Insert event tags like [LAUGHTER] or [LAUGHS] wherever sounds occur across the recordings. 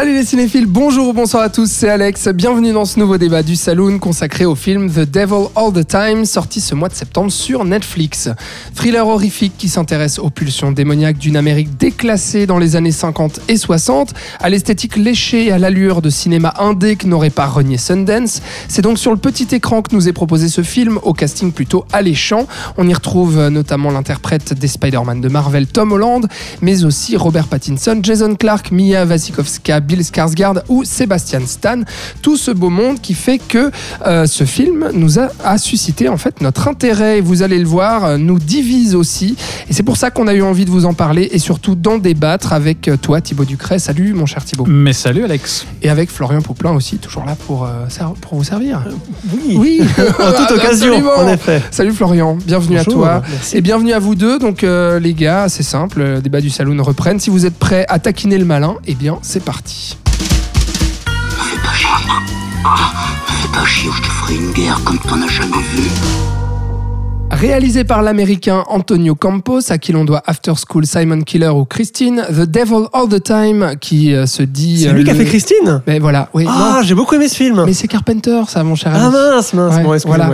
Salut les cinéphiles, bonjour ou bonsoir à tous, c'est Alex. Bienvenue dans ce nouveau débat du Saloon consacré au film The Devil All the Time, sorti ce mois de septembre sur Netflix. Thriller horrifique qui s'intéresse aux pulsions démoniaques d'une Amérique déclassée dans les années 50 et 60, à l'esthétique léchée et à l'allure de cinéma indé que n'aurait pas renié Sundance. C'est donc sur le petit écran que nous est proposé ce film, au casting plutôt alléchant. On y retrouve notamment l'interprète des Spider-Man de Marvel, Tom Holland, mais aussi Robert Pattinson, Jason Clarke, Mia Wasikowska, Bill Skarsgård ou Sebastian Stan. Tout ce beau monde qui fait que euh, ce film nous a, a suscité en fait notre intérêt. Et Vous allez le voir, euh, nous divise aussi. Et c'est pour ça qu'on a eu envie de vous en parler et surtout d'en débattre avec euh, toi, Thibaut Ducret. Salut, mon cher Thibaut. Mais salut Alex. Et avec Florian Pouplin aussi, toujours là pour, euh, vous servir. Oui, Oui, [LAUGHS] [LAUGHS] en toute occasion, Absolument. en effet. Salut Florian, bienvenue Bonjour, à toi. merci. Et bienvenue à vous deux. Donc euh, les gars, c'est simple, le débat du saloon reprenne. Si vous êtes prêts à taquiner le malin, eh bien c'est parti. Fais pas chier. Ah, fais pas chier je te ferai une guerre comme t'en as jamais vu. Réalisé par l'américain Antonio Campos, à qui l'on doit After School, Simon Killer ou Christine, The Devil All the Time, qui euh, se dit. C'est euh, lui qui a fait Christine? Mais voilà, oui. Ah, j'ai beaucoup aimé ce film. Mais c'est Carpenter, ça, mon cher Ah ami. mince, mince, Ouais, bon, voilà.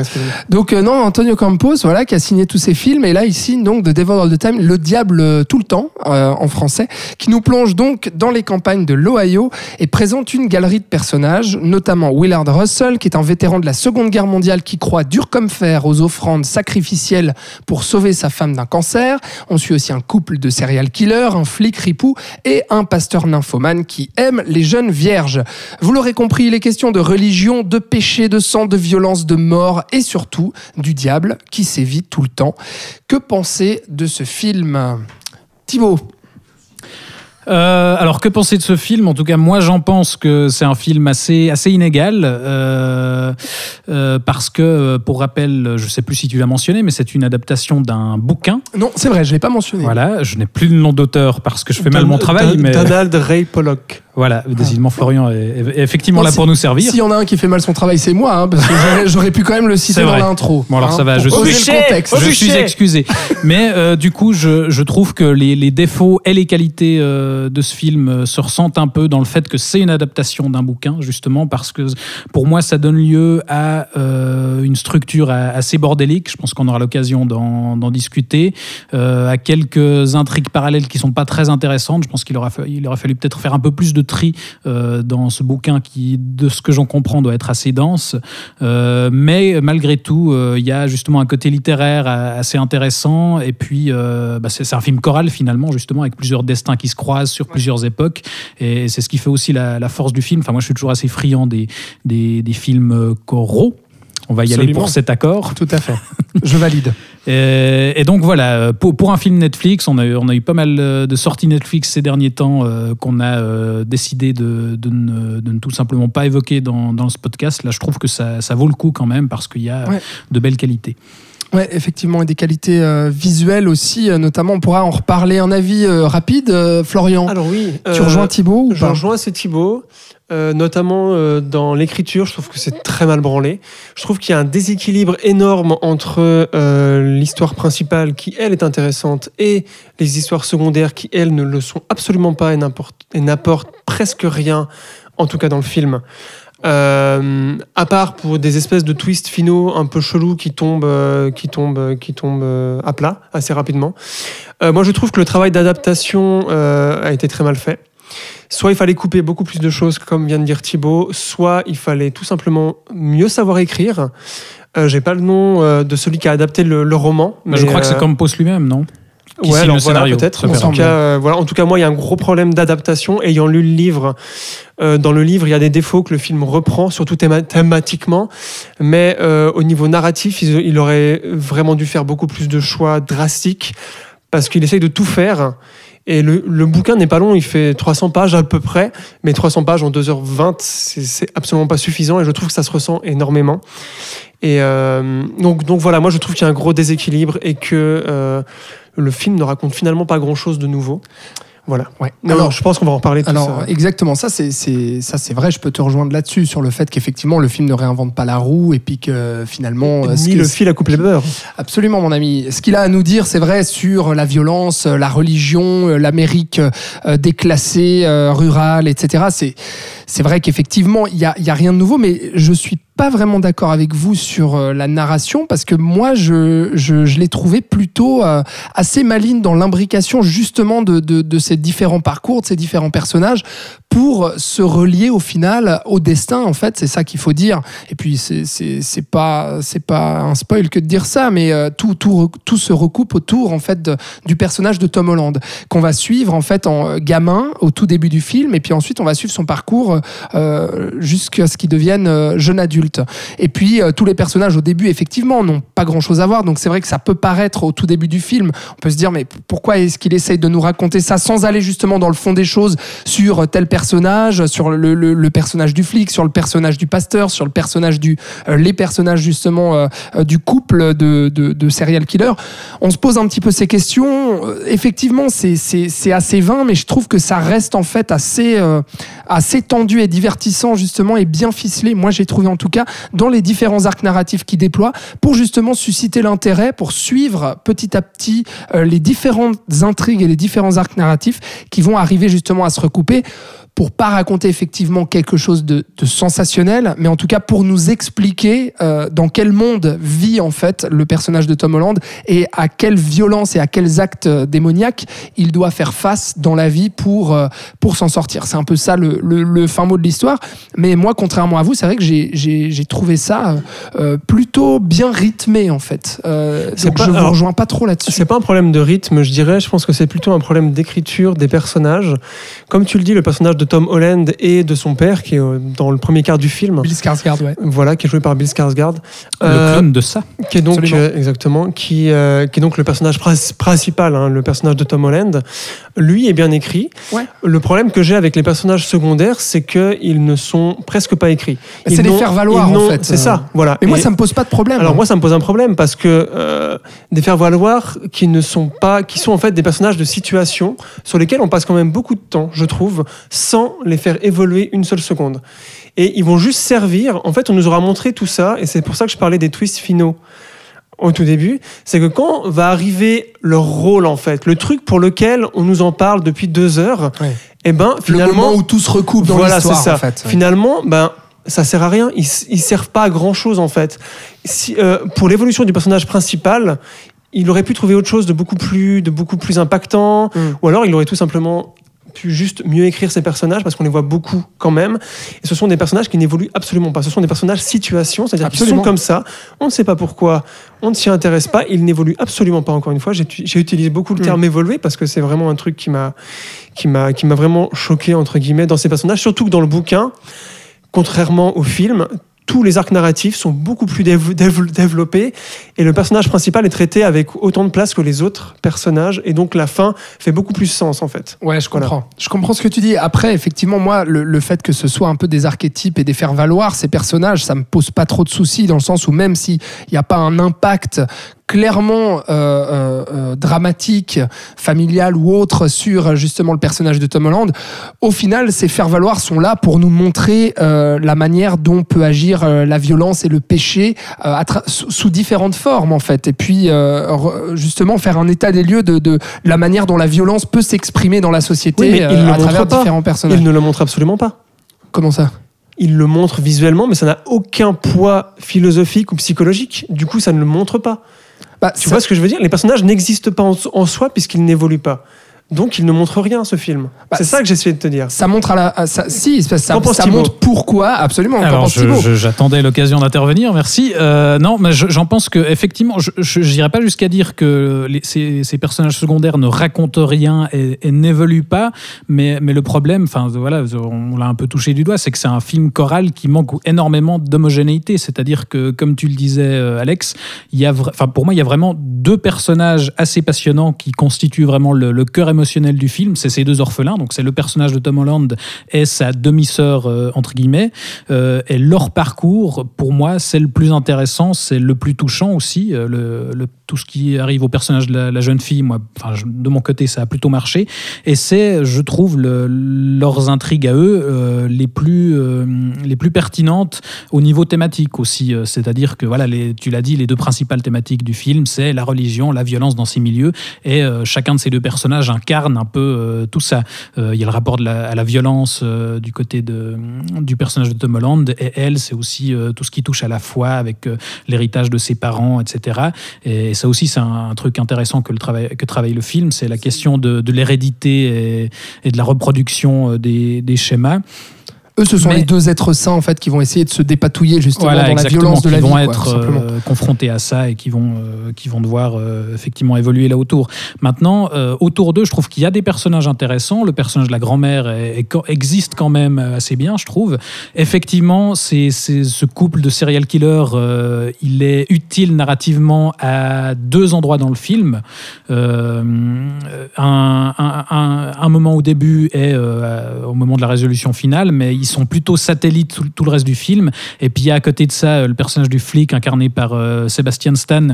Donc euh, non, Antonio Campos, voilà, qui a signé tous ces films, et là il signe donc The Devil All the Time, Le Diable tout le temps euh, en français, qui nous plonge donc dans les campagnes de l'Ohio et présente une galerie de personnages, notamment Willard Russell, qui est un vétéran de la Seconde Guerre mondiale qui croit dur comme fer aux offrandes pour sauver sa femme d'un cancer. On suit aussi un couple de serial killers, un flic ripou et un pasteur nymphomane qui aime les jeunes vierges. Vous l'aurez compris, il est question de religion, de péché, de sang, de violence, de mort et surtout du diable qui sévit tout le temps. Que penser de ce film? Thibaut Euh, alors que penser de ce film? En tout cas, moi j'en pense que c'est un film assez, assez inégal euh, euh, parce que, pour rappel, je sais plus si tu l'as mentionné, mais c'est une adaptation d'un bouquin. Non, c'est vrai, je l'ai pas mentionné. Voilà, je n'ai plus le nom d'auteur parce que je fais mal mon travail, Don- mais Donald Ray Pollock. Voilà, décidément Florian est, est effectivement là si- pour nous servir. S'il y en a un qui fait mal son travail, c'est moi, hein, parce que j'aurais- [LAUGHS] pu quand même le citer dans l'intro. Bon, alors hein, ça va, je suis- le contexte. Je suis excusé. Mais euh, du coup, je, je trouve que les, les défauts et les qualités euh, de ce film euh, se ressentent un peu dans le fait que c'est une adaptation d'un bouquin, justement, parce que pour moi, ça donne lieu à euh, une structure assez bordélique. Je pense qu'on aura l'occasion d'en d'en discuter. euh, à quelques intrigues parallèles qui sont pas très intéressantes. Je pense qu'il aura, fa- il aurait fallu peut-être faire un peu plus de tri euh, dans ce bouquin qui, de ce que j'en comprends, doit être assez dense. Euh, mais malgré tout, euh, il y a justement un côté littéraire assez intéressant. Et puis, euh, bah, c'est un film choral finalement, justement, avec plusieurs destins qui se croisent sur plusieurs époques. Et c'est ce qui fait aussi la, la force du film. Enfin, moi, je suis toujours assez friand des, des, des films choraux. On va y aller pour cet accord. Tout à fait. [LAUGHS] Je valide. Euh, et donc voilà, pour, pour un film Netflix, on a, eu, on a eu pas mal euh, de sorties Netflix ces derniers temps euh, qu'on a euh, décidé de, de ne, de ne tout simplement pas évoquer dans, dans ce podcast. Là, je trouve que ça, ça vaut le coup quand même parce qu'il y a Ouais. de belles qualités. Ouais, effectivement, et des qualités euh, visuelles aussi, euh, notamment. On pourra en reparler. Un avis euh, rapide, euh, Florian. Alors oui. tu euh, rejoins Thibaut ou Je pas? rejoins c'est Thibaut, euh, notamment euh, dans l'écriture. Je trouve que c'est très mal branlé. Je trouve qu'il y a un déséquilibre énorme entre euh, l'histoire principale qui elle est intéressante et les histoires secondaires qui elles ne le sont absolument pas et n'apportent presque rien, en tout cas dans le film. Euh, à part pour des espèces de twists finaux un peu chelous qui tombent, euh, qui tombent, qui tombent euh, à plat assez rapidement. Euh, moi, je trouve que le travail d'adaptation euh, a été très mal fait. Soit il fallait couper beaucoup plus de choses, comme vient de dire Thibaut, soit il fallait tout simplement mieux savoir écrire. Euh, J'ai pas le nom euh, de celui qui a adapté le, le roman. Mais je crois que c'est euh, Campos lui-même, non? Qui Ouais, alors le voilà, peut-être. En, tout cas, euh, voilà. en tout cas, moi, il y a un gros problème d'adaptation. Ayant lu le livre, euh, dans le livre, il y a des défauts que le film reprend, surtout théma- thématiquement. Mais euh, au niveau narratif, il, il aurait vraiment dû faire beaucoup plus de choix drastiques parce qu'il essaye de tout faire. Et le, le bouquin n'est pas long, il fait 300 pages à peu près, mais 300 pages en 2h20, c'est absolument pas suffisant et je trouve que ça se ressent énormément. Et euh, donc, donc voilà, moi je trouve qu'il y a un gros déséquilibre et que euh, le film ne raconte finalement pas grand chose de nouveau. Voilà. Ouais. Alors, je pense qu'on va en reparler tout Alors ça. exactement, ça c'est ça c'est vrai. Je peux te rejoindre là-dessus sur le fait qu'effectivement le film ne réinvente pas la roue et puis que finalement euh, Ni que- le fil à couper le beurre. Absolument, mon ami. Ce qu'il a à nous dire, c'est vrai, sur la violence, euh, la religion, euh, l'Amérique euh, déclassée, euh, rurale, etc. C'est, c'est vrai qu'effectivement, il y a, il y a rien de nouveau, mais je suis pas vraiment d'accord avec vous sur euh, la narration parce que moi, je, je, l'ai trouvé plutôt euh, assez maligne dans l'imbrication justement de, de, de ces différents parcours, de ces différents personnages pour se relier au final au destin. En fait, c'est ça qu'il faut dire. Et puis, c'est, pas, c'est pas un spoil que de dire ça, mais euh, tout, tout, tout se recoupe autour en fait du personnage de Tom Holland qu'on va suivre en fait en gamin au tout début du film, et puis ensuite on va suivre son parcours jusqu'à ce qu'il devienne jeune adulte. Et puis euh, tous les personnages au début effectivement n'ont pas grand chose à voir, donc c'est vrai que ça peut paraître au tout début du film, on peut se dire mais pourquoi est-ce qu'il essaye de nous raconter ça sans aller justement dans le fond des choses sur tel personnage, sur le, personnage du flic, sur le personnage du pasteur, sur le personnage du euh, les personnages justement euh, euh, du couple de, serial killer? On se pose un petit peu ces questions. Euh, Effectivement, c'est assez vain, mais je trouve que ça reste en fait assez euh, assez tendu et divertissant justement et bien ficelé. Moi, j'ai trouvé en tout cas dans les différents arcs narratifs qu'il déploie pour justement susciter l'intérêt, pour suivre petit à petit euh, les différentes intrigues et les différents arcs narratifs qui vont arriver justement à se recouper pour pas raconter effectivement quelque chose de, de sensationnel, mais en tout cas pour nous expliquer euh, dans quel monde vit en fait le personnage de Tom Holland et à quelle violence et à quels actes euh, démoniaques il doit faire face dans la vie pour, euh, pour s'en sortir. C'est un peu ça le, le, le fin mot de l'histoire. Mais moi, contrairement à vous, c'est vrai que j'ai- trouvé ça euh, plutôt bien rythmé en fait. Donc pas- je vous rejoins pas trop là-dessus. C'est pas un problème de rythme, je dirais. Je pense que c'est plutôt un problème d'écriture des personnages. Comme tu le dis, le personnage de Tom Holland et de son père, qui est euh, dans le premier quart du film. Bill Skarsgård, ouais. Voilà, qui est joué par Bill Skarsgård. Le Euh, clone de ça. qui est donc Absolument. euh, exactement qui, euh, qui est donc le personnage prin- principal hein, le personnage de Tom Holland lui est bien écrit Ouais. le problème que j'ai avec les personnages secondaires c'est que ils ne sont presque pas écrits C'est des faire-valoir, en fait. c'est ça voilà Mais moi, Et- ça me pose pas de problème. alors moi ça me pose un problème parce que euh, des faire valoir qui ne sont pas qui sont en fait des personnages de situation sur lesquels on passe quand même beaucoup de temps je trouve sans les faire évoluer une seule seconde et ils vont juste servir en fait on nous aura montré tout ça et c'est pour ça que je parlais des twists finaux au tout début, c'est que quand va arriver leur rôle en fait, le truc pour lequel on nous en parle depuis deux heures, et ben le finalement moment où tout se recoupe dans voilà, l'histoire, en fait. Finalement, ben, ça sert à rien. Ils, ils servent pas à grand chose, en fait. Si, euh, pour l'évolution du personnage principal, il aurait pu trouver autre chose de beaucoup plus, de beaucoup plus impactant, Mm. ou alors il aurait tout simplement pu juste mieux écrire ses personnages parce qu'on les voit beaucoup quand même. Et ce sont des personnages qui n'évoluent absolument pas. Ce sont des personnages situation, c'est-à-dire qu'ils sont comme ça. On ne sait pas pourquoi. On ne s'y intéresse pas. Ils n'évoluent absolument pas. Encore une fois, j'ai j'ai utilisé beaucoup le Mm. terme évoluer parce que c'est vraiment un truc qui m'a qui m'a qui m'a vraiment choqué entre guillemets dans ces personnages. Surtout que dans le bouquin, contrairement au film, tous les arcs narratifs sont beaucoup plus dév- dév- développés et le personnage principal est traité avec autant de place que les autres personnages et donc la fin fait beaucoup plus sens en fait. Ouais, je Voilà. comprends. Je comprends ce que tu dis. Après, effectivement, moi, le, le fait que ce soit un peu des archétypes et des faire valoir ces personnages, ça me pose pas trop de soucis dans le sens où même s'il n'y a pas un impact clairement euh, euh, euh, dramatique, familial ou autre sur justement le personnage de Tom Holland, au final, ces faire valoir sont là pour nous montrer euh, la manière dont peut agir la violence et le péché sous, différentes formes en fait. Et puis justement faire un état des lieux de, de la manière dont la violence peut s'exprimer dans la société Oui, mais il le à travers pas. différents personnages. Il ne le montre absolument pas. Comment ça? Il le montre visuellement, mais ça n'a aucun poids philosophique ou psychologique. Du coup, ça ne le montre pas. Bah, Tu vois ce que je veux dire? Les personnages n'existent pas en, en soi puisqu'ils n'évoluent pas. Donc, il ne montre rien, ce film. Bah, c'est ça que j'essayais de te dire. ça montre à la, à- ça, si, ça, ça, montre pourquoi, absolument. Alors, j'attendais l'occasion d'intervenir, merci. Euh, non, mais je- j'en pense que effectivement, je n'irai pas jusqu'à dire que les- ces, ces personnages secondaires ne racontent rien et, et n'évoluent pas, mais, mais le problème, enfin voilà, on l'a un peu touché du doigt, c'est que c'est un film choral qui manque énormément d'homogénéité. C'est-à-dire que, comme tu le disais, euh, Alex, il y a, enfin pour moi, il y a vraiment deux personnages assez passionnants qui constituent vraiment le, le cœur émotionnel du film, c'est ces deux orphelins. Donc c'est le personnage de Tom Holland et sa demi-sœur euh, entre guillemets. Euh, et leur parcours, pour moi, c'est le plus intéressant, c'est le plus touchant aussi. Euh, tout ce qui arrive au personnage de la, jeune fille, moi, de mon côté, ça a plutôt marché. Et c'est, je trouve, le- leurs intrigues à eux les plus les plus pertinentes au niveau thématique aussi. C'est-à-dire que voilà, tu l'as dit, les deux principales thématiques du film, c'est la religion, la violence dans ces milieux, et chacun de ces deux personnages incarne un peu euh, tout ça. Euh, Il y a le rapport de la- à la violence euh, du côté de, du personnage de Tom Holland, et elle, c'est aussi tout ce qui touche à la foi avec l'héritage de ses parents, etc. Et ça aussi, c'est un, un truc intéressant que, le travail, que travaille le film, c'est la question de, de l'hérédité et, et de la reproduction des, des schémas. Eux, ce sont Mais- les deux êtres saints en fait qui vont essayer de se dépatouiller justement Voilà, dans la violence de qui la vie. vont quoi, être euh, confrontés à ça et qui vont, euh, qui vont devoir euh, effectivement évoluer là autour. Maintenant, autour d'eux, je trouve qu'il y a des personnages intéressants. Le personnage de la grand-mère existe quand même assez bien, je trouve. Effectivement, c'est ce couple de serial killers, il est utile narrativement à deux endroits dans le film. Un, un- un- un moment au début et au moment de la résolution finale, mais ils sont plutôt satellites tout, tout le reste du film. Et puis il y a à côté de ça euh, le personnage du flic incarné par euh, Sébastien Stan,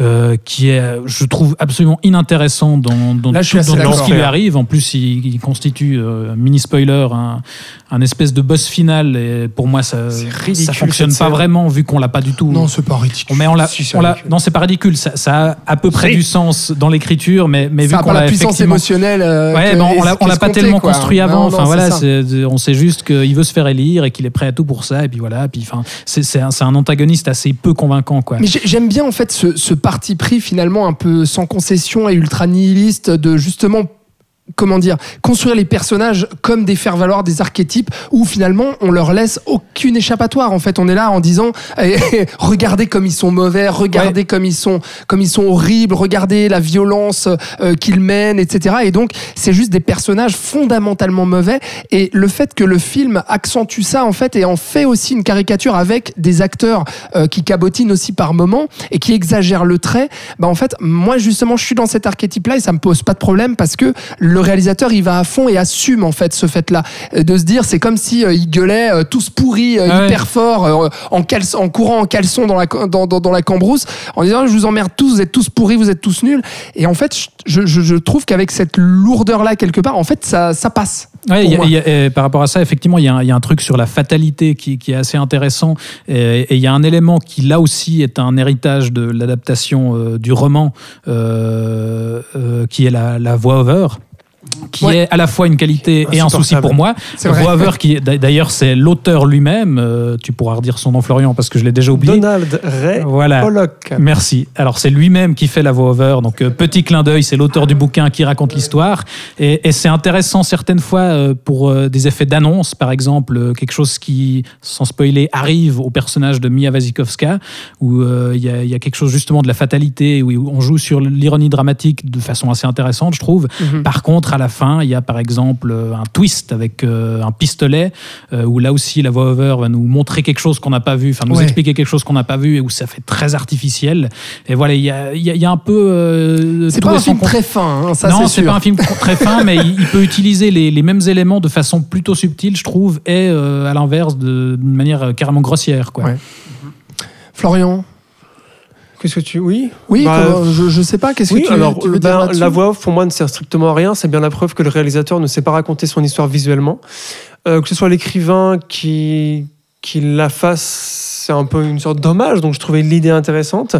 euh, qui est, je trouve, absolument inintéressant dans, dans Là, je suis tout, assez dans- dans d'accord. ce qui lui arrive. En plus, il, il constitue, euh, mini spoiler, un, un espèce de boss final. Et pour moi, ça, C'est ça ridicule, fonctionne pas scène. vraiment vu qu'on l'a pas du tout. Non, c'est pas ridicule. Mais on l'a, Si, ridicule. non, c'est pas ridicule. Ça, ça a à peu près du sens dans l'écriture, mais, mais ça vu qu'on la l'a puissance émotionnelle. euh, Ouais, que- on l'a, pas tellement quoi. construit avant. Non, non, enfin c'est voilà, ça. c'est- on sait juste qu'il veut se faire élire et qu'il est prêt à tout pour ça. Et puis voilà, puis c'est, un, un antagoniste assez peu convaincant, quoi. Mais j'ai- j'aime bien en fait ce, ce parti pris finalement un peu sans concession et ultra nihiliste de justement comment dire construire les personnages comme des faire valoir des archétypes où finalement on leur laisse aucune échappatoire. En fait on est là en disant [LAUGHS] eh, eh, regardez comme ils sont mauvais regardez comme ils sont comme ils sont horribles regardez la violence euh, qu'ils mènent etc et donc c'est juste des personnages fondamentalement mauvais. Et le fait que le film accentue ça en fait et en fait aussi une caricature avec des acteurs euh, qui cabotinent aussi par moments et qui exagèrent le trait bah en fait moi justement je suis dans cet archétype là et ça me pose pas de problème parce que le réalisateur il va à fond et assume en fait ce fait là de se dire c'est comme si euh, il gueulait euh, tous pourris euh, Ah ouais. hyper fort euh, en, caleçon- en courant en caleçon dans la dans, dans, dans la cambrousse en disant je vous emmerde tous vous êtes tous pourris vous êtes tous nuls. Et en fait je, je, je trouve qu'avec cette lourdeur là quelque part en fait ça, ça passe. Ouais, y a- y a- par rapport à ça, effectivement, il y, a un- il y a un truc sur la fatalité qui, qui est assez intéressant. Et, il y a un élément qui, là aussi, est un héritage de l'adaptation du roman, euh, euh, qui est la, la voix-over qui Ouais. est à la fois une qualité et un souci pour moi. Voix-over, qui d'ailleurs, c'est l'auteur lui-même. euh, tu pourras redire son nom, Florian, parce que je l'ai déjà oublié. Donald Ray Voilà. Pollock. Merci. Alors c'est lui-même qui fait la voix-over, donc euh, petit clin d'œil, c'est l'auteur du bouquin qui raconte l'histoire, et, et c'est intéressant certaines fois euh, pour euh, des effets d'annonce, par exemple euh, quelque chose qui, sans spoiler, arrive au personnage de Mia Wasikowska, où euh, il y, a, il y a quelque chose justement de la fatalité, où on joue sur l'ironie dramatique de façon assez intéressante, je trouve. Mhm. Par contre, à la fin, il y a par exemple euh, un twist avec euh, un pistolet, euh, où là aussi la voix-over va nous montrer quelque chose qu'on n'a pas vu, enfin nous Ouais. expliquer quelque chose qu'on n'a pas vu, et où ça fait très artificiel. Et voilà, il y a, il y a- il y a un peu... euh, c'est pas un film très fin hein, ça non, c'est pas un film [LAUGHS] très fin, mais il, il peut utiliser les, les mêmes éléments de façon plutôt subtile, je trouve, et euh, à l'inverse, d'une manière carrément grossière. Quoi. Ouais. Florian Qu'est-ce que tu. Oui? Oui Bah, comment- je, je sais pas qu'est-ce Oui, que tu, alors tu veux ben, la voix off pour moi ne sert strictement à rien. C'est bien la preuve que le réalisateur ne sait pas raconter son histoire visuellement. Euh, que ce soit l'écrivain qui, qui la fasse, c'est un peu une sorte d'hommage. Donc je trouvais l'idée intéressante.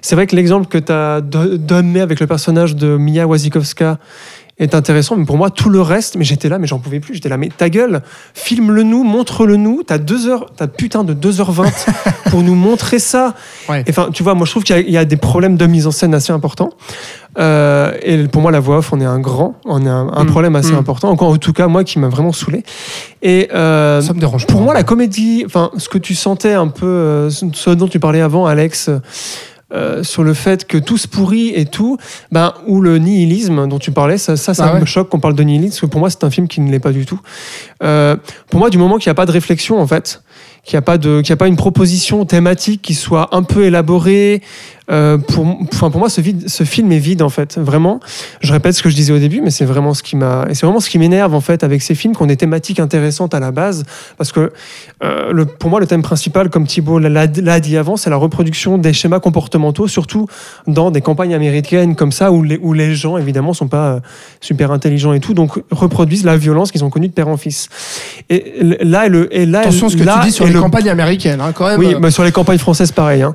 C'est vrai que l'exemple que tu as donné avec le personnage de Mia Wasikowska est intéressant, mais pour moi, tout le reste, mais j'étais là, mais j'en pouvais plus. J'étais là, mais ta gueule, filme-le nous, montre-le nous. T'as deux heures, t'as putain de 2h20 [LAUGHS] pour nous montrer ça. Ouais. Et Enfin, tu vois, moi, je trouve qu'il y a- il y, a des problèmes de mise en scène assez importants. Euh, et pour moi, la voix off, on est un grand, on est un, un Mm. problème assez Mm. important. Encore, en tout cas, moi, qui m'a vraiment saoulé. Et euh, ça me dérange pour pas. moi, la comédie, enfin, ce que tu sentais un peu, euh, ce dont tu parlais avant, Alex, euh, sur le fait que tout se pourrit et tout, ben, ou le nihilisme dont tu parlais, ça, ça, ça Ah ouais. me choque qu'on parle de nihilisme, parce que pour moi, c'est un film qui ne l'est pas du tout. Euh, pour moi, du moment qu'il n'y a pas de réflexion, en fait, qu'il n'y a, pas de- qu'il a pas une proposition thématique qui soit un peu élaborée, euh, pour, enfin, pour moi, ce, vide- ce film est vide, en fait. Vraiment, je répète ce que je disais au début, mais c'est vraiment ce qui m'a. Et c'est vraiment ce qui m'énerve, en fait, avec ces films, qui ont des thématiques intéressantes à la base. Parce que euh, le, pour moi, le thème principal, comme Thibault l'a l'a dit avant, c'est la reproduction des schémas comportementaux, surtout dans des campagnes américaines comme ça, où les, où les gens, évidemment, sont pas euh, super intelligents et tout, donc reproduisent la violence qu'ils ont connue de père en fils. Et là, le, et là, Attention ce que là tu dis sur les le- campagnes américaines, hein, quand même. Oui, mais sur les campagnes françaises, pareil. hein.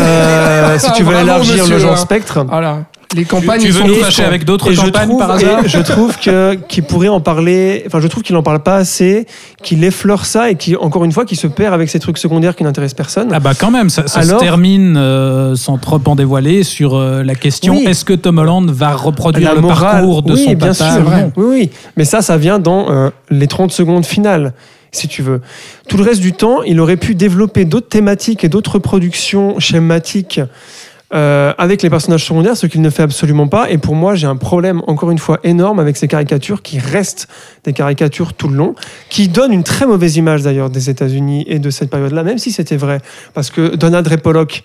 Euh, si [LAUGHS] tu veux Bravo, élargir monsieur, le genre hein. spectre. Voilà. Les campagnes, tu veux sont nous fâcher avec d'autres campagnes trouve, par hasard je trouve que qu'il pourrait en parler. Enfin, je trouve qu'il en parle pas assez, qu'il effleure ça et qui, encore une fois, qui se perd avec ces trucs secondaires qui n'intéressent personne. Ah bah quand même, ça, ça Alors- se termine euh, sans trop en dévoiler sur euh, la question Oui. est-ce que Tom Holland va reproduire La le morale, parcours de oui, son bien papa? sûr, non Oui, oui. Mais ça, ça vient dans euh, les 30 secondes finales, si tu veux. Tout le reste du temps, il aurait pu développer d'autres thématiques et d'autres reproductions schématiques euh, avec les personnages secondaires, ce qu'il ne fait absolument pas. Et pour moi, j'ai un problème, encore une fois, énorme avec ces caricatures qui restent des caricatures tout le long, qui donnent une très mauvaise image d'ailleurs des États-Unis et de cette période-là, même si c'était vrai. Parce que Donald Ray Pollock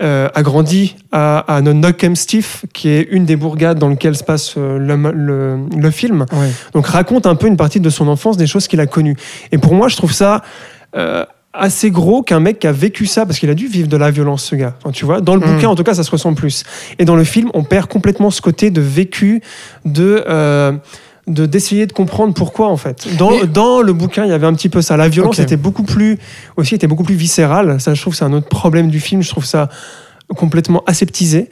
euh, a grandi à, à Knockemstiff, qui est une des bourgades dans lesquelles se passe euh, le, le- le film. Ouais. Donc raconte un peu une partie de son enfance, des choses qu'il a connues. Et pour moi, je trouve ça euh, assez gros qu'un mec qui a vécu ça, parce qu'il a dû vivre de la violence, ce gars. Enfin, tu vois, dans le Mm. bouquin, en tout cas, ça se ressent plus. Et dans le film, on perd complètement ce côté de vécu, de de d'essayer de comprendre pourquoi en fait. Dans, Mais- dans le bouquin, il y avait un petit peu ça. La violence était beaucoup plus aussi était beaucoup plus viscérale. Ça, je trouve, c'est un autre problème du film. Je trouve ça complètement aseptisé.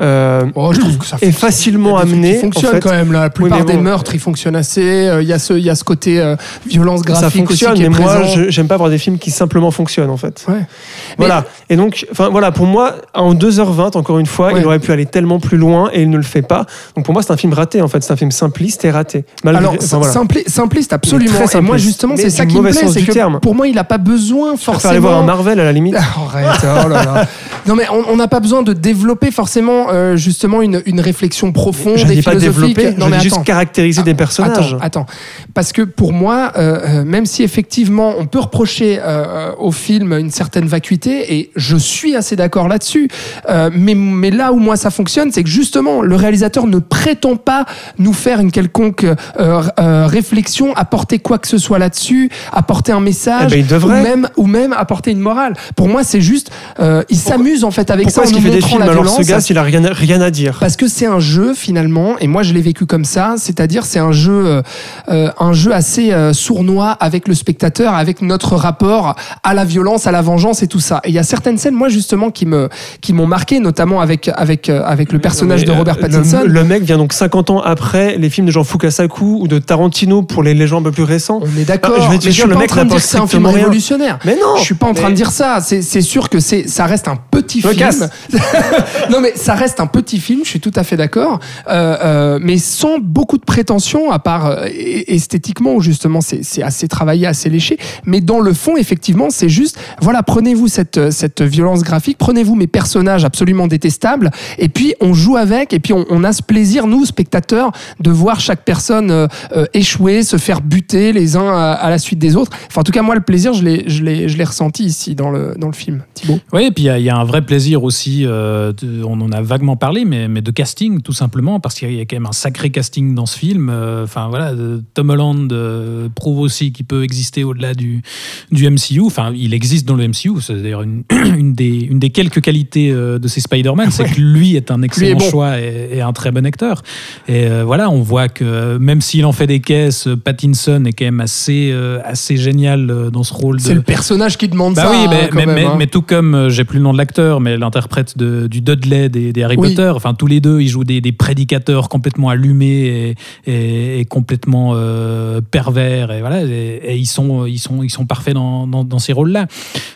Euh, Oh, je trouve que ça Et fonctionne. facilement Il amené, qui fonctionne en fait. quand même là. La plupart des meurtres, ils fonctionnent assez. Euh, Il y a ce, il y a ce côté euh, violence ça graphique fonctionne, aussi qui mais est moi, j'aime pas voir des films qui simplement fonctionnent en fait. Ouais. Voilà. Et donc, enfin voilà, pour moi, en 2h20, encore une fois, Ouais. il aurait pu aller tellement plus loin et il ne le fait pas. Donc pour moi, c'est un film raté en fait. C'est un film simpliste et raté. Malgré, Alors, enfin, voilà. simpli- simpliste, absolument. très Et moi, simpliste, justement, c'est ça qui me plaît. C'est que terme. pour moi, il n'a pas besoin forcément. aller voir un Marvel à la limite. [LAUGHS] Arrête, oh là là. Non mais on n'a pas besoin de développer forcément euh, justement une, une réflexion profonde Je et pas philosophique. développer, non je mais dis juste attends. caractériser des personnages. Attends, attends. Parce que pour moi, euh, euh, même si effectivement on peut reprocher euh, au film une certaine vacuité, et je suis assez d'accord là-dessus, euh, mais, mais là où moi ça fonctionne, c'est que justement le réalisateur ne prétend pas nous faire une quelconque euh, euh, réflexion, apporter quoi que ce soit là-dessus, apporter un message, Eh ben, il devrait. ou, même, ou même apporter une morale. Pour moi, c'est juste, euh, il s'amuse en fait avec Pourquoi ça est-ce en qu'il fait des montrant films la alors violence. ce gars s'il a rien, rien à dire Parce que c'est un jeu finalement, et moi je l'ai vécu comme ça, c'est-à-dire c'est un jeu, euh, euh, un jeu assez euh, sournois avec le spectateur, avec notre rapport à la violence, à la vengeance et tout ça. Et il y a certaines scènes, moi justement, qui me, qui m'ont marqué, notamment avec avec avec le personnage de Robert Pattinson. Le, le mec vient donc 50 ans après les films de Jean Fukasaku ou de Tarantino pour les, gens un peu plus récents. On est d'accord. Ah, je vais te mais je dire, suis le pas en mec train de dire que c'est un film révolutionnaire. Mais non Je suis pas en train mais- de dire ça. C'est sûr que c'est ça reste un petit Me film. casse. [LAUGHS] non mais ça reste un petit film. Je suis tout à fait d'accord. Euh, euh, mais sans beaucoup de prétention, à part euh, esthétiquement où justement c'est assez travaillé, assez léché. Mais dans le fond, effectivement, c'est juste voilà, prenez-vous cette cette violence graphique, prenez-vous mes personnages absolument détestables, et puis on joue avec, et puis on, on a ce plaisir nous spectateurs de voir chaque personne euh, euh, échouer, se faire buter les uns à, à la suite des autres. Enfin, en tout cas, moi, le plaisir, je l'ai, ressenti ici dans le, dans le film. Thibaut. Oui, et puis il y a- il y, a un vrai plaisir aussi, euh, de- on en a vaguement parlé, mais, mais de casting tout simplement, parce qu'il y a quand même un sacré casting dans ce film. Euh, Enfin voilà, Tom Holland euh, prouve aussi qu'il peut exister au-delà du, du MCU. Enfin, il existe dans le MCU, c'est d'ailleurs une, [COUGHS] une, des, une des quelques qualités de ces Spider-Man, c'est que lui est un excellent bon. choix et, et un très bon acteur. Et voilà, on voit que même s'il en fait des caisses, Pattinson est quand même assez, assez génial dans ce rôle C'est le personnage qui demande bah ça. oui, hein, mais, quand mais, même, mais- hein. mais tout comme, j'ai plus le nom de l'acteur, mais l'interprète du Dudley des, des Harry Oui. Potter, enfin tous les deux, ils jouent des, des prédicateurs complètement allumés et, et- et complètement euh, pervers, et voilà, et, et ils, sont, ils, sont, ils sont parfaits dans, dans, dans ces rôles-là.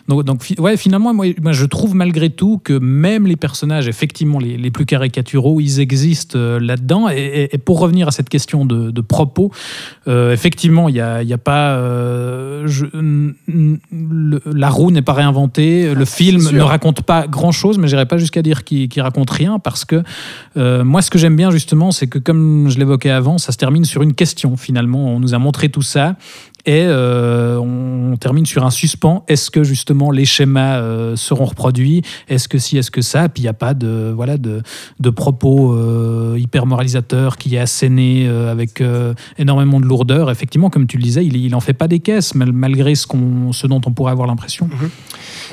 Donc, donc ouais, finalement, moi, moi, je trouve malgré tout que même les personnages, effectivement, les, les plus caricaturaux, ils existent euh, là-dedans. Et, pour revenir à cette question de, de propos, euh, effectivement, il n'y a, y a pas. je- le- la roue n'est pas réinventée. Le film sûr. ne raconte pas grand chose, mais j'irai pas jusqu'à dire qu'il qu'il raconte rien parce que euh, moi, ce que j'aime bien justement, c'est que comme je l'évoquais avant, ça se termine sur une question finalement. On nous a montré tout ça. Et euh, on termine sur un suspens. Est-ce que justement les schémas euh, seront reproduits? Est-ce que si, est-ce que ça? Puis il n'y a pas de, voilà, de, de propos euh, hyper moralisateurs qui est asséné avec énormément de lourdeur. Effectivement, comme tu le disais, il, il en fait pas des caisses, mal- malgré ce, qu'on, ce dont on pourrait avoir l'impression.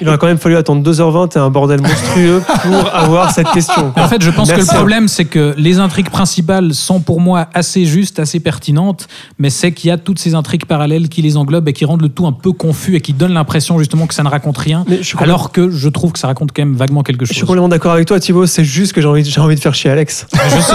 Il aurait quand même fallu attendre 2h20 et un bordel monstrueux pour [LAUGHS] avoir cette question. En fait, je pense que le problème, c'est que les intrigues principales sont pour moi assez justes, assez pertinentes, mais c'est qu'il y a toutes ces intrigues parallèles qui les englobent et qui rendent le tout un peu confus et qui donnent l'impression justement que ça ne raconte rien, Mais je suis alors que je trouve que ça raconte quand même vaguement quelque Je suis chose. complètement d'accord avec toi, Thibaut. C'est juste que j'ai envie, de faire chier Alex. [LAUGHS] Je sais,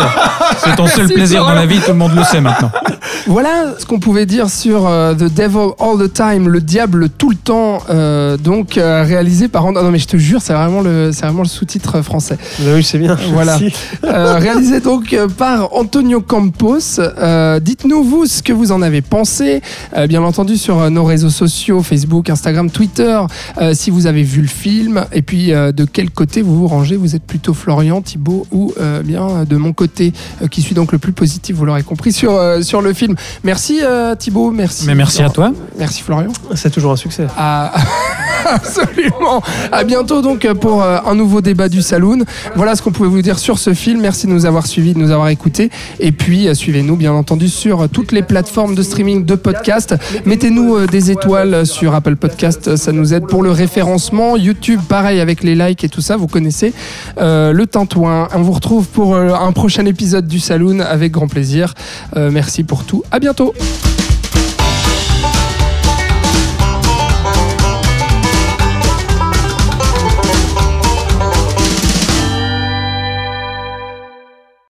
c'est ton seul plaisir dans la vie, tout le monde le sait maintenant. [LAUGHS] Voilà ce qu'on pouvait dire sur euh, The Devil All the Time, le diable tout le temps, euh, donc euh, réalisé par. Ah non mais je te jure, c'est vraiment le, c'est vraiment le sous-titre français. Oui, c'est bien. Voilà. Euh, réalisé donc euh, par Antonio Campos. Euh, Dites-nous vous ce que vous en avez pensé, Euh, bien entendu sur euh, nos réseaux sociaux, Facebook, Instagram, Twitter, euh, si vous avez vu le film, et puis euh, de quel côté vous vous rangez. Vous êtes plutôt Florian, Thibaut ou euh, bien de mon côté, euh, qui suis donc le plus positif, vous l'aurez compris, sur, euh, sur le film. Merci euh, Thibaut, merci. Mais merci à toi. Merci Florian. C'est toujours un succès. À- [LAUGHS] [LAUGHS] Absolument. À bientôt donc pour euh, un nouveau débat du Saloon. Voilà ce qu'on pouvait vous dire sur ce film. Merci de nous avoir suivis, de nous avoir écoutés. Et puis euh, suivez-nous bien entendu sur euh, toutes les plateformes de streaming de podcasts. Mettez-nous des étoiles sur Apple Podcast, ça nous aide pour le référencement. YouTube, pareil avec les likes et tout ça, vous connaissez le tintouin. On vous retrouve pour un prochain épisode du Saloon avec grand plaisir. Merci pour tout. À bientôt.